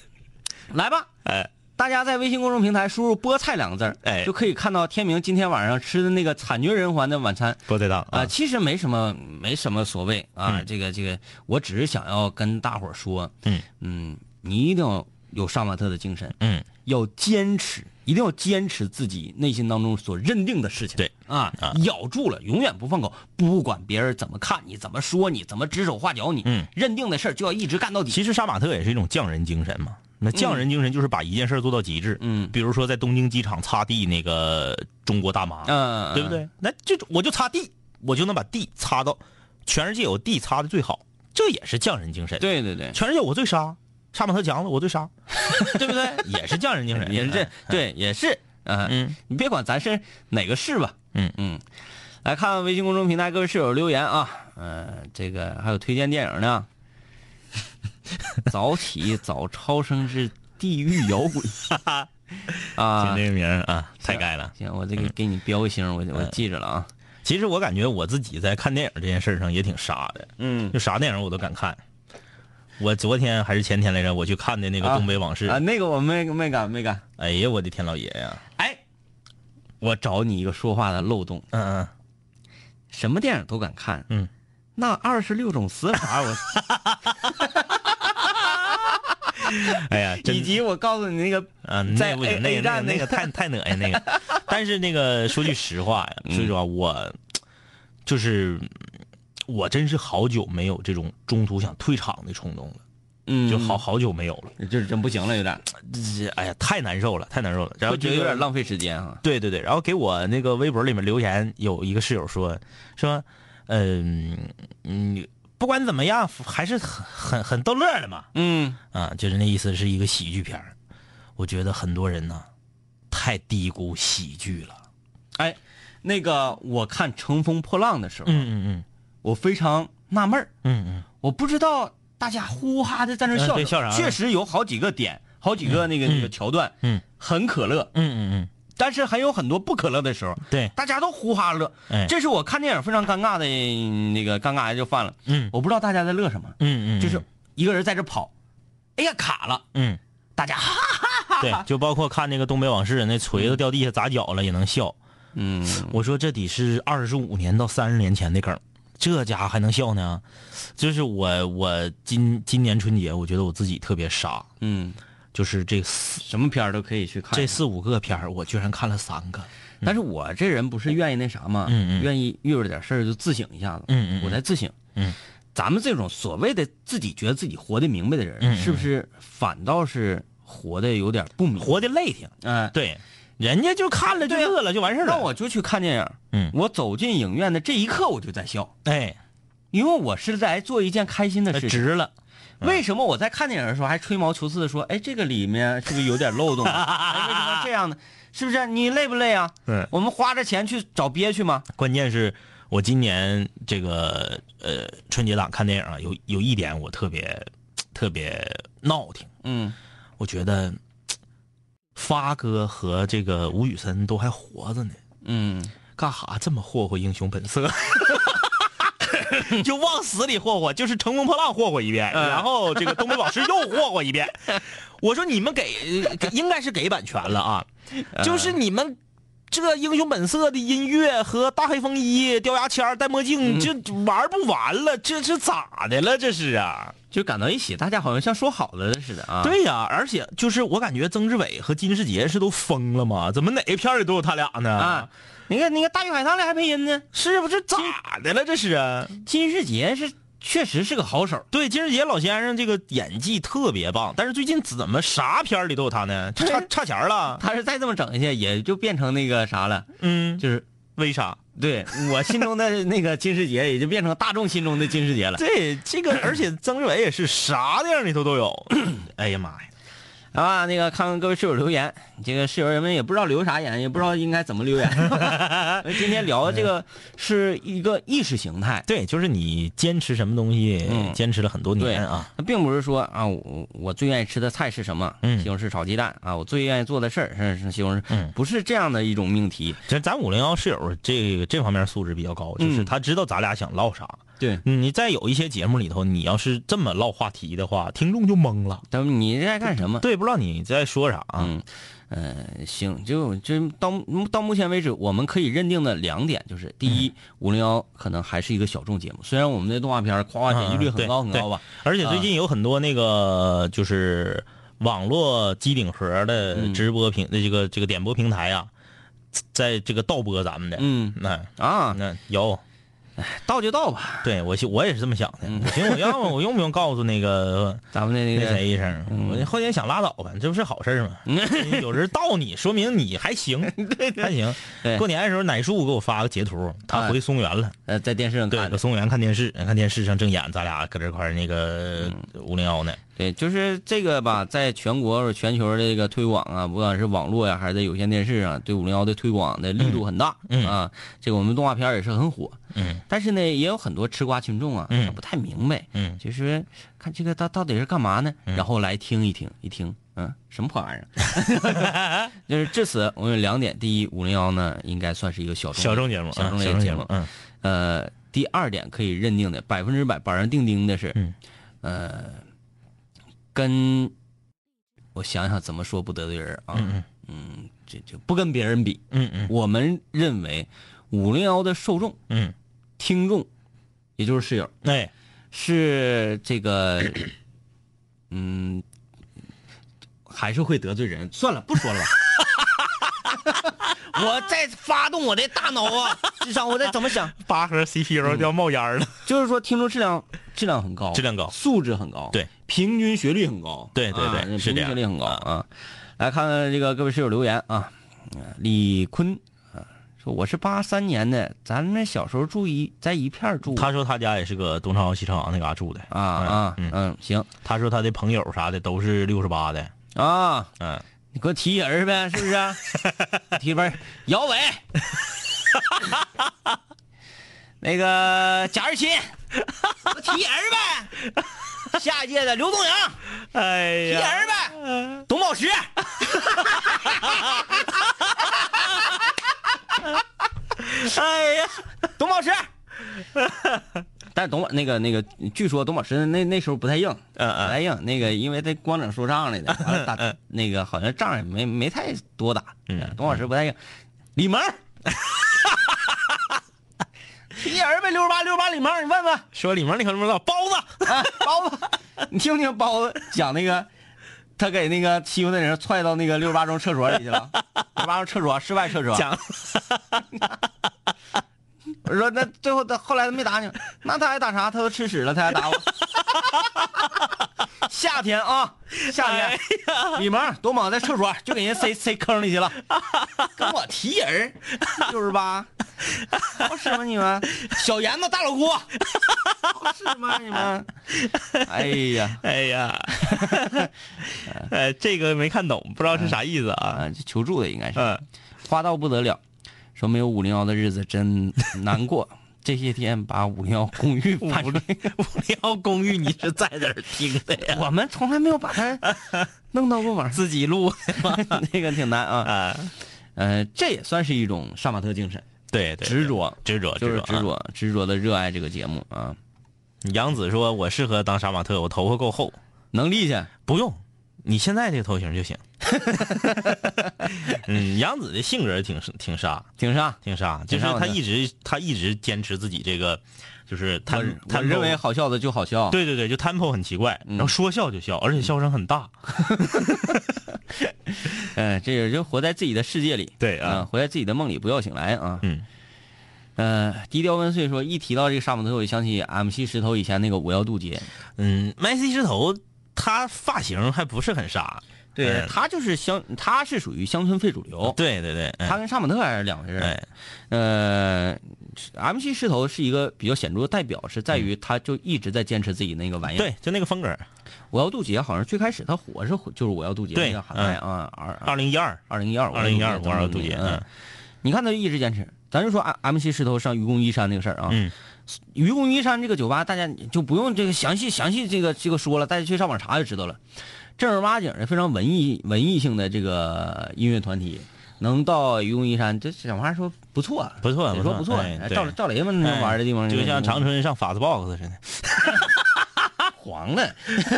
来吧，哎，大家在微信公众平台输入“菠菜”两个字儿，哎就可以看到天明今天晚上吃的那个惨绝人寰的晚餐。菠菜档啊、其实没什么，没什么所谓啊。嗯这个这个，我只是想要跟大伙儿说，嗯嗯，你一定要有杀马特的精神，嗯，要坚持，一定要坚持自己内心当中所认定的事情。对啊，啊咬住了，永远不放口，不管别人怎么看你，怎么说你，怎么指手画脚你，嗯，认定的事儿就要一直干到底。其实杀马特也是一种匠人精神嘛。那匠人精神就是把一件事做到极致。嗯比如说在东京机场擦地那个中国大妈，嗯，对不对？那就我就擦地，我就能把地擦到全世界有地擦的最好，这也是匠人精神。，对对对，全世界我最杀，杀马特强了我最杀，对不对？也是匠人精神，也是。这，对，也是，嗯嗯，你别管咱是哪个市吧，嗯。嗯，来看微信公众平台各位室友留言啊，嗯，这个还有推荐电影呢，早起早超生之地狱摇滚。啊。听，这个名啊，太盖了。行，我这个给你标个星，我我记着了啊，其实我感觉我自己在看电影这件事上也挺傻的，嗯。就啥电影我都敢看。我昨天还是前天来着，我去看的那个《东北往事》啊，那个我没没敢没敢，哎呀，我的天老爷呀！哎，我找你一个说话的漏洞，嗯嗯，什么电影都敢看，嗯，那二十六种死法我。哎呀，以及我告诉你那个啊，在那不行，A- 那个那个那个太 太恶心那个。但是那个说句实话呀，说句实话，我就是我真是好久没有这种中途想退场的冲动了，嗯就好好久没有了。就是真不行了，有点，这哎呀，太难受了，太难受了。然后觉得有点浪费时间啊。对对对，然后给我那个微博里面留言，有一个室友说说，嗯嗯，不管怎么样，还是很很很逗乐的嘛。嗯，啊，就是那意思是一个喜剧片儿我觉得很多人呢，太低估喜剧了。哎，那个我看《乘风破浪》的时候，嗯嗯我非常纳闷儿，嗯嗯。我不知道大家呼哈的在那笑，嗯笑啥确实有好几个点，好几个那个、那个桥段，嗯，很可乐，嗯嗯嗯。但是还有很多不可乐的时候，对。大家都呼哈乐。哎。这是我看电影非常尴尬的那个尴尬就犯了。嗯。我不知道大家在乐什么，嗯嗯，就是一个人在这跑，哎呀卡了，嗯，大家哈哈，对，就包括看那个《东北往事》，那锤子掉地下砸脚了也能笑。嗯，我说这得是二十五年到三十年前的梗，这家伙还能笑呢？就是我我今今年春节，我觉得我自己特别傻，嗯，就是这四什么片儿都可以去看。这四五个片儿，我居然看了三个。但是我这人不是愿意那啥嘛，嗯嗯。愿意遇着点事儿就自省一下子，嗯嗯嗯。我在自省，嗯，咱们这种所谓的自己觉得自己活得明白的人，是不是反倒是活得有点不明？活得累挺，嗯、对，人家就看了就乐了就完事儿了。那我就去看电影，嗯我走进影院的这一刻我就在笑，哎，因为我是在做一件开心的事情。值了。为什么我在看电影的时候还吹毛求疵的说，哎，这个里面是不是有点漏洞啊？哎，为什么这样呢？是不是你累不累啊？嗯我们花着钱去找憋屈吗？关键是我今年这个呃春节档看电影啊，有有一点我特别特别闹挺，嗯，我觉得发哥和这个吴宇森都还活着呢，嗯，干哈这么霍霍英雄本色？就往死里霍霍，就是乘风破浪霍霍一遍，然后这个东北老师又霍霍一遍。我说你们给给应该是给版权了啊，就是你们这英雄本色的音乐和大黑风衣、掉牙签、戴墨镜，这玩不完了，这是咋的了？这是啊。就赶到一起，大家好像像说好了似的啊。，对呀、而且就是我感觉曾志伟和金世杰是都疯了吗？怎么哪个片里都有他俩呢？啊，你看那个《大鱼海棠》里还配音呢。是不是咋的了？这是啊。金世杰是确实是个好手，对，金世杰老先生这个演技特别棒，但是最近怎么啥片里都有他呢？这差 差钱儿了。他是再这么整下去，也就变成那个啥了，嗯，就是为啥？对我心中的那个金世杰，也就变成大众心中的金世杰了。对，这个而且曾志伟也是啥电影里头都有。哎呀妈呀！啊，那个看看各位室友留言，这个室友人们也不知道留啥言，也不知道应该怎么留言。今天聊的这个是一个意识形态，对，就是你坚持什么东西，嗯坚持了很多年啊。那并不是说啊，我我最愿意吃的菜是什么？嗯西红柿炒鸡蛋啊，我最愿意做的事儿是是西红柿，嗯不是这样的一种命题。这咱五零幺室友这个这方面素质比较高，就是嗯他知道咱俩想唠啥。对，你在有一些节目里头，你要是这么唠话题的话，听众就懵了。他们你在干什么？对，不知道你在说啥啊？嗯，呃，行，就就到到目前为止，我们可以认定的两点就是：第一，五零幺可能还是一个小众节目，虽然我们的动画片夸夸点击率很高嗯很高吧，而且最近有很多那个就是网络机顶盒的嗯直播平的这个这个点播平台啊，在这个盗播咱们的。嗯。那啊，那有，到就到吧，对我我也是这么想的。行我要我用不用告诉那个 咱们的那那个谁一声？我后天想拉倒吧，这不是好事吗？有人到你，说明你还行，还行。过年的时候，奶叔给我发个截图，他回松原了。呃，在电视上对，看松原看电视，看电视上正演咱俩搁这块儿那个嗯五零幺呢。对，就是这个吧，在全国全球的这个推广啊，不管是网络呀、还是在有线电视啊，对五零幺的推广的力度很大、嗯啊。这个我们动画片也是很火，嗯但是呢，也有很多吃瓜群众啊，嗯他不太明白，嗯就是看这个到到底是干嘛呢？然后来听一听，一听，嗯，什么破玩意儿？就是至此，我们有两点：第一，五零幺呢应该算是一个小众小众节目，小众节目，。目嗯呃，第二点可以认定的，百分之百板上钉钉的是，嗯呃，跟我想想怎么说不得罪人啊，嗯嗯。这就不跟别人比，嗯嗯。我们认为五零幺的受众嗯，听众，也就是室友，哎，是这个，嗯，还是会得罪人。算了，不说了吧。我在发动我的大脑啊，智商我在怎么想？八核 CPU 都要冒烟了。就是说听众质量质量很高，质量高。素质很高，对，平均学历很高，对对对平均学历很高啊。来看看这个各位室友留言啊，呃李坤啊说我是八三年的，咱们小时候住一在一片住，他说他家也是个东朝西朝阳那嘎住的。啊啊嗯。嗯行。他说他的朋友啥的都是六十八的，啊，嗯，你给我提人呗，是不是？提分儿，姚伟，那个贾日新，我提人呗。下一届的刘东阳，哎呀提人呗。董宝石，哎呀，董宝石。但是董宝那个那个，据说董宝石那那时候不太硬，嗯嗯不太硬。那个因为他光整说唱来的，完了打嗯那个好像仗也没没太多打。嗯董宝石不太硬。李萌，提人儿呗，六十八六十八李萌，你问问。说李萌你可能不知道，包子，啊，包子，你听不听包子讲那个，他给那个欺负那人踹到那个六十八中厕所里去了，六十八中厕所室外厕所。讲 我说那最后他后来他没打你，那他还打啥？他都吃屎了，他还打我。夏天啊，夏天，李萌多猛，在厕所就给人塞塞坑里去了，跟我提人儿，六十八，好使吗你们？小严子大老郭，好使吗你们？哎呀，哎呀，呃，这个没看懂，不知道是啥意思啊。啊，求助的应该是，嗯，花到不得了，说没有五零幺的日子真 难过。这些天把五零幺公寓搬出来，五零幺公寓你是在哪儿听的呀？我们从来没有把它 弄到过网上，自己录 那个挺难啊。啊？呃，这也算是一种杀马特精神，对对，执着，执着就是执啊着，执着的热爱这个节目啊，杨子说：“我适合当杀马特，我头发够厚，能力去。不用，你现在这个头型就行。”嗯，杨子的性格挺挺杀，挺杀。挺杀，就是他一直他一直坚持自己这个，就是他我他认为好笑的就好笑，对对对，就 tempo 很奇怪，嗯然后说笑就笑，而且笑声很大。嗯，这个就活在自己的世界里，对啊嗯活在自己的梦里，不要醒来啊。嗯，呃，低调温岁说，一提到这个沙姆特，我就想起 MC 石头以前那个我要渡劫，嗯，，MC 石头他发型还不是很杀，嗯他就是乡，他是属于乡村非主流，对对对，嗯他跟杀马特还是两回事。儿。哎。呃，MC 石头是一个比较显著的代表，是在于他就一直在坚持自己那个玩意儿。，对，就那个风格。我要渡劫好像最开始他火是火就是我要渡劫对那个喊麦啊，二二零一二，二零一二二零一二我要渡劫，嗯。嗯，你看他就一直坚持。咱就说 M MC 石头上愚公移山那个事儿啊，嗯，愚公移山这个酒吧，大家就不用这个详细详细这个这个说了，大家去上网查就知道了。正儿八经的非常文艺文艺性的这个音乐团体，能到愚公移山，这小话说不错，不错不错得说不错。赵赵雷们那玩的地方，就像长春上法子 box 似的。黄了，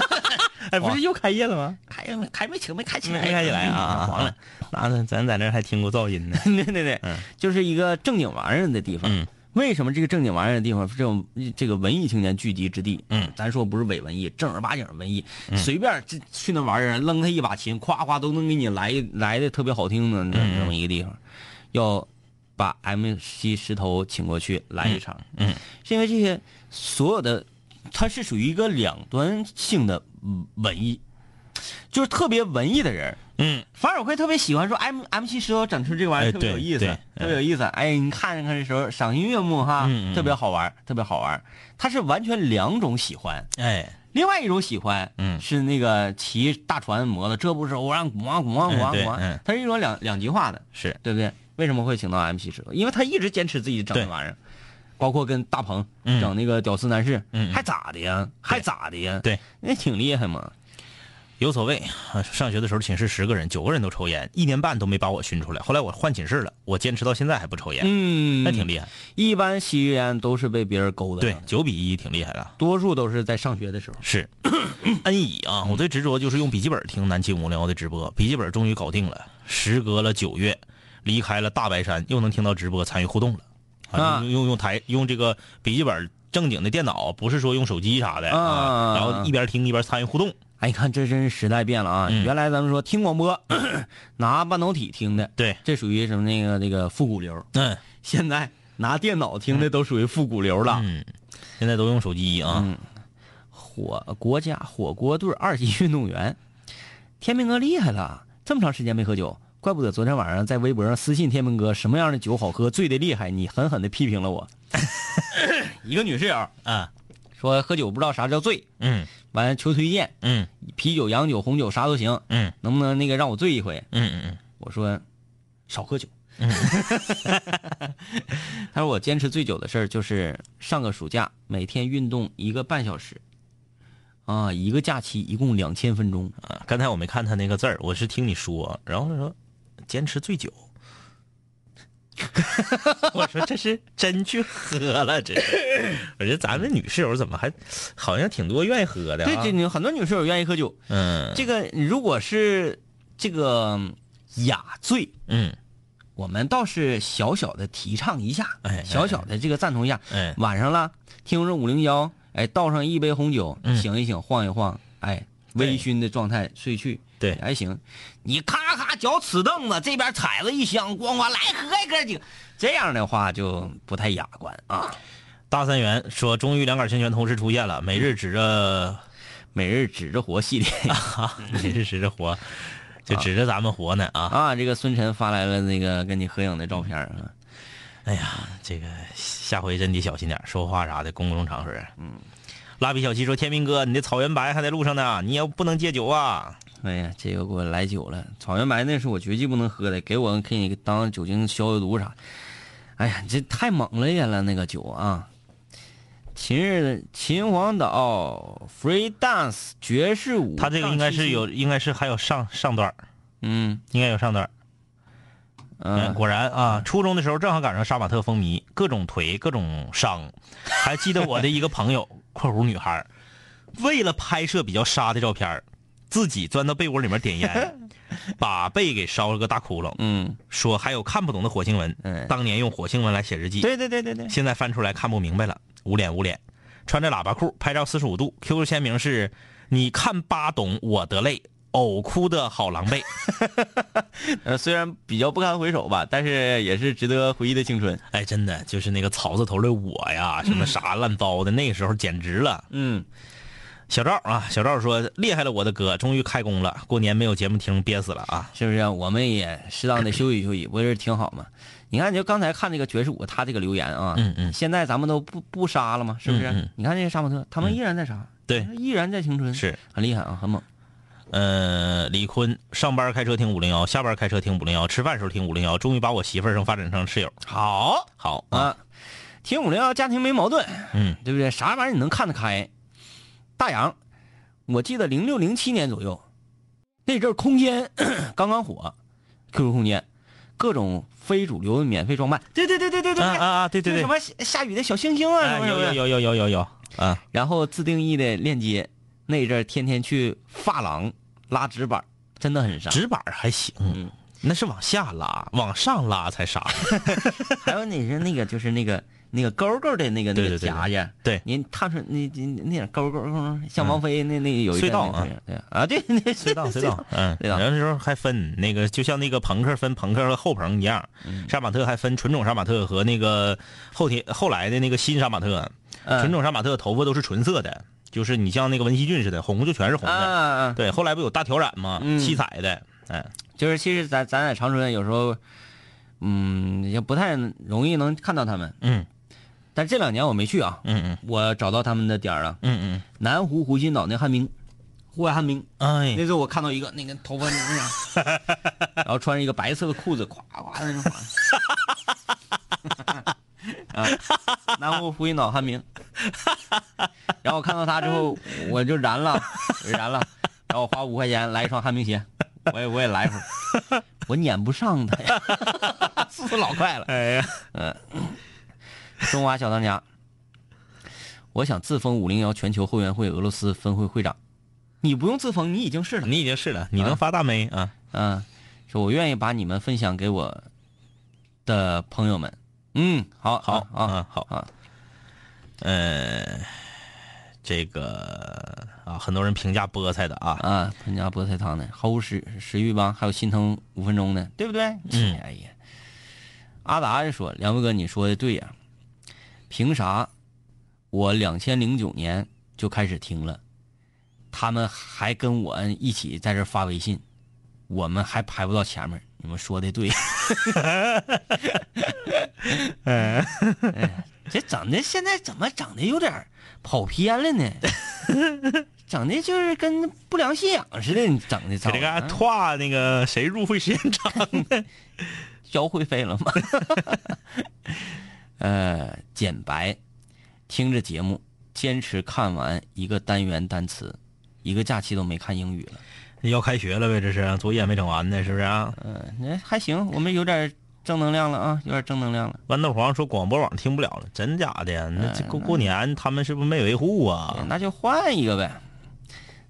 哎，不是又开业了吗？开没开没起没开起来，没开起来啊，黄了。。那咱在那还听过噪音呢。对对对，嗯就是一个正经玩意儿的地方。嗯为什么这个正经玩意儿的地方，这种这个文艺青年聚集之地？嗯，咱说不是伪文艺，正儿八经文艺，随便这去那玩意儿，扔他一把琴，夸夸都能给你来来的特别好听的这这么一个地方，要把 MC 石头请过去来一场。嗯，是因为这些所有的，它是属于一个两端性的嗯文艺，就是特别文艺的人，嗯，反而我会特别喜欢说 M M 七石头整出这个玩意哎儿特别有意思，特别有意思。哎，你看看这时候赏心悦目哈，特别好玩，特别好玩。它是完全两种喜欢，哎，另外一种喜欢，嗯是那个骑大船摩托，这不是偶然古王古王古王古王嗯对嗯，它是一种两两极化的，是对不对？为什么会请到 M 七石头？因为他一直坚持自己整的玩意儿。包括跟大鹏嗯整那个屌丝男士，还咋的呀？还咋的呀？对，那挺厉害嘛。有所谓。啊上学的时候寝室十个人，九个人都抽烟，一年半都没把我熏出来。后来我换寝室了，我坚持到现在还不抽烟，嗯，那挺厉害。一般吸烟都是被别人勾的，对，，九比一挺厉害的。多数都是在上学的时候。是，恩乙啊，我最执着就是用笔记本听南七五零幺的直播，笔记本终于搞定了。时隔了九月，离开了大白山，又能听到直播，参与互动了。啊用用用台用这个笔记本正经的电脑，不是说用手机啥的啊然后一边听一边参与互动。哎，你看这真是时代变了啊！嗯原来咱们说听广播，拿半导体听的，对，这属于什么那个那个复古流。嗯，现在拿电脑听的都属于复古流了。嗯，现在都用手机啊。嗯，火国家火锅队二级运动员，天明哥厉害了，这么长时间没喝酒，怪不得昨天晚上在微博上私信天明哥什么样的酒好喝，醉的厉害，你狠狠的批评了我。一个女室友啊，说喝酒不知道啥叫醉，嗯完了求推荐，嗯啤酒、洋酒、红酒啥都行，嗯能不能那个让我醉一回？嗯嗯嗯我说少喝酒。他说我坚持醉酒的事儿就是上个暑假每天运动一个半小时，啊，一个假期一共两千分钟。啊，刚才我没看他那个字儿，我是听你说，然后他说坚持醉酒。我说这是真去喝了，这是。我觉得咱们女室友怎么还好像挺多愿意喝的、啊？对对，你很多女室友愿意喝酒。嗯这个如果是这个雅醉，嗯我们倒是小小的提倡一下，小小的这个赞同一下。哎晚上了，听着五零幺，哎，倒上一杯红酒，嗯醒一醒，晃一晃，哎，微醺的状态睡去，对还行。你咔咔脚踩凳子，这边踩子一箱，咣咣来喝一哥几个，这样的话就不太雅观啊。大三元说，终于两杆清泉同时出现了，每日指着每日指着活系列啊，每日指着活，就指着咱们活呢啊！啊，这个孙晨发来了那个跟你合影的照片啊。哎呀，这个下回真得小心点说话啥的，公共场合。嗯，蜡笔小七说：“天明哥，你的草原白还在路上呢，你也不能戒酒啊。哎呀，这个给我来酒了，草原白那是我绝技不能喝的，给我给你当酒精消消毒啥。哎呀，这太猛了呀了那个酒啊！秦日秦皇岛 free dance 爵士舞，他这个应该是有，应该是还有上上段儿嗯应该有上段儿嗯，嗯，果然啊，初中的时候正好赶上杀马特风靡，各种腿，各种伤。还记得我的一个朋友（ 括弧女孩），为了拍摄比较杀的照片儿自己钻到被窝里面点烟，把被给烧了个大窟窿。嗯，说还有看不懂的火星文，嗯当年用火星文来写日记，对对对对对，现在翻出来看不明白了，捂脸捂脸。穿着喇叭裤拍照四十五度，QQ 签名是“你看八懂我得泪”，呕哭的好狼狈。呃，虽然比较不堪回首吧，但是也是值得回忆的青春。哎，真的就是那个草字头的我呀，什么啥烂糟的，那个时候简直了。嗯，小赵啊，小赵说厉害了，我的哥，终于开工了，过年没有节目听，憋死了啊！是不是？我们也适当的休息休息，不是挺好吗？你看，就刚才看这个爵士舞，他这个留言啊，嗯嗯现在咱们都不不杀了吗？是不是？嗯嗯你看这些杀马特，他们依然在杀，对，依然在青春，是，很厉害啊，很猛。呃，李坤上班开车听五零幺，下班开车听五零幺，吃饭时候听五零幺，终于把我媳妇儿生发展成室友。好好啊，啊，听五零幺家庭没矛盾，嗯，对不对？啥玩意儿你能看得开？大洋，我记得零六零七年左右，那阵儿空间 刚刚火，QQ 空间，各种非主流的免费装扮，对对对对对对，啊啊啊，对对对。什，么下下雨的小星星啊，有有有有有有有啊，然后自定义的链接，那阵儿天天去发廊拉直板，真的很傻。直板还行，嗯。那是往下拉，往上拉才傻。还有你是那个就是那个那个勾勾的那个那个夹夹，对。您烫出那那那点勾勾勾，像王菲那那有一阵那隧道啊对啊，对那隧道隧道，嗯，隧道有的时候还分那个，就像那个朋克分朋克和后朋一样，杀马特还分纯种杀马特和那个后天后来的那个新杀马特。嗯。纯种杀马特头发都是纯色的，就是你像那个文熙俊似的，红就全是红啊的。对，后来不有大挑染吗？嗯。七彩的，哎，就是其实咱咱在长春有时候，嗯，也不太容易能看到他们，嗯但这两年我没去啊，嗯嗯我找到他们的点儿了，嗯嗯，南湖湖心岛那旱冰，户外旱冰，哎那，时候我看到一个那个头发那样，然后穿着一个白色的裤子，咵咵在那滑。啊，南湖湖心岛旱冰。然后我看到他之后，我就燃了，燃了。然后我花五块钱来一双旱冰鞋，我也我也来一会儿，我撵不上他呀，速度老快了。哎呀，中华小当家，我想自封五零幺全球后援会俄罗斯分会会长。你不用自封，你已经是了。你已经是了，你能发大霉啊？嗯，说我愿意把你们分享给我的朋友们。嗯，好，好啊，啊，好啊，呃，这个啊，很多人评价菠菜的啊，啊，评价菠菜汤的，毫无食食欲吧？还有心疼五分钟的，对不对？嗯哎呀，阿达就说：“梁伟哥，你说的对呀、凭啥我两千零九年就开始听了，他们还跟我一起在这发微信，我们还排不到前面。你们说的对。哎，这整的现在怎么整的有点跑偏了呢？整的就是跟不良信仰似的，你整的咋这个啊拓那个谁入会时间长的？交会费了吗？呃，简白，听着节目，坚持看完一个单元单词，一个假期都没看英语了。要开学了呗，这是作业没整完呢，是不是啊？嗯、那还行，我们有点正能量了啊，有点正能量了。豌豆黄说广播网听不了了，真假的呀？那这过过年他们是不是没维护啊？那就换一个呗。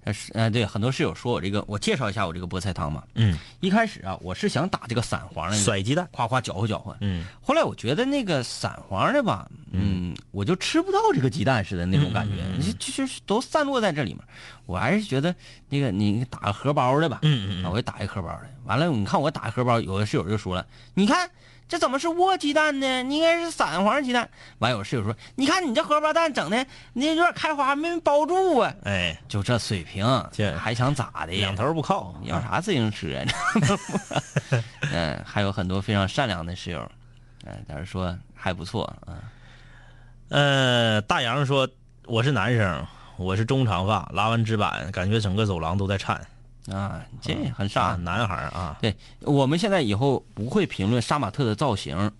呃是呃，对，很多室友说我这个，我介绍一下我这个菠菜汤嘛。嗯，一开始啊，我是想打这个散黄的，甩鸡蛋，夸夸搅和搅和。嗯，后来我觉得那个散黄的吧，嗯，我就吃不到这个鸡蛋似的那种感觉，你就就是都散落在这里面。我还是觉得那个你打个荷包的吧，嗯嗯啊，我就打一荷包的。完了，你看我打一荷包，有的室友就说了，你看这怎么是窝鸡蛋呢？你应该是散黄鸡蛋。完有室友说，你看你这荷包蛋整的，你有点开花没包住啊。哎，就这水平，这还想咋的呀？两头不靠，要啥自行车啊？嗯，还有很多非常善良的室友，嗯，但是说还不错啊。呃，大洋说我是男生，我是中长发，拉完直板，感觉整个走廊都在颤。啊，这很啊，傻。男孩儿啊，对，我们现在以后不会评论杀马特的造型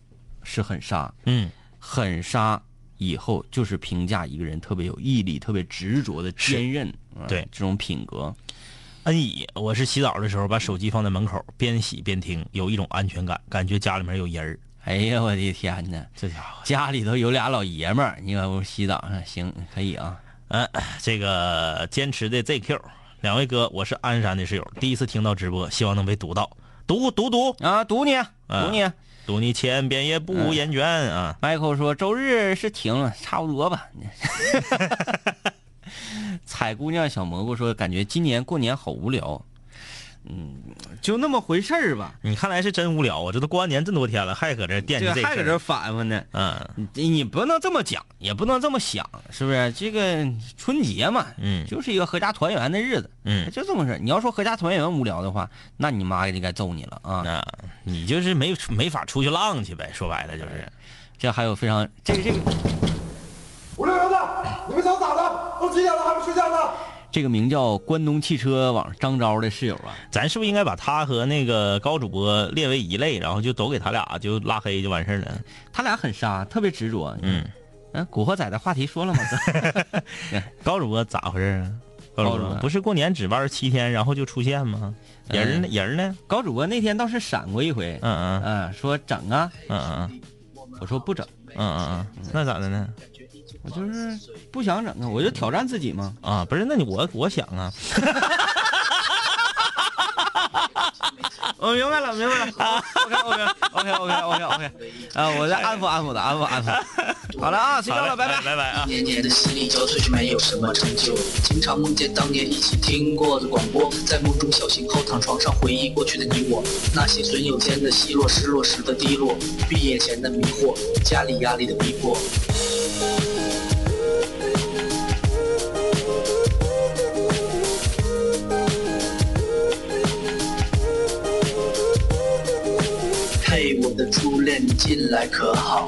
是很杀，嗯，很杀以后就是评价一个人特别有毅力、特别执着的坚韧，啊对这种品格。恩乙，我是洗澡的时候把手机放在门口，边洗边听，有一种安全感，感觉家里面有人儿。哎呀，我的天哪！这家伙，家里头有俩老爷们儿，你看我洗澡上行可以啊。嗯、这个坚持的 ZQ，两位哥，我是鞍山的室友，第一次听到直播，希望能被读到，读读读啊，读你，嗯读你。读你千遍也不厌倦啊！Michael 说周日是停了，差不多吧。彩姑娘小蘑菇说，感觉今年过年好无聊。嗯，就那么回事儿吧。你看来是真无聊啊！这都过完年这么多天了，还搁这惦记还搁这反复呢。嗯你你不能这么讲，也不能这么想，是不是？这个春节嘛，嗯就是一个合家团圆的日子，嗯，就这么事儿。你要说合家团圆无聊的话，那你妈就该揍你了啊！那，你就是没没法出去浪去呗，说白了就是。这还有非常这个这个五六零的，你们想咋的？都几点了还不睡觉呢？这个名叫关东汽车网张昭的室友啊，咱是不是应该把他和那个高主播列为一类，然后就都给他俩就拉黑就完事儿了？他俩很傻，特别执着。嗯，嗯，古惑仔的话题说了吗？高主播咋回事啊？高主播播不是过年值班七天，然后就出现吗？人儿呢？人儿呢？高主播那天倒是闪过一回，嗯嗯嗯，说整啊，嗯嗯我说不整，嗯嗯嗯，那咋的呢？我就是不想整啊，我就挑战自己嘛。啊，不是，那你我我想啊，我明白了，明白了。OK OK OK OK OK OK，啊，我再安抚安抚他，安抚安抚。好了啊，睡觉了，拜拜。拜拜啊！年年的洗礼交瘁，却没有什么成就。经常梦见当年一起听过的广播，在梦中小醒后躺床上回忆过去的你我，那些损友间的奚落，失落时的低落，毕业前的迷惑，家里压力的逼迫。你进来可好？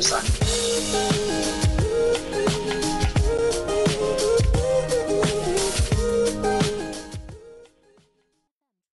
三。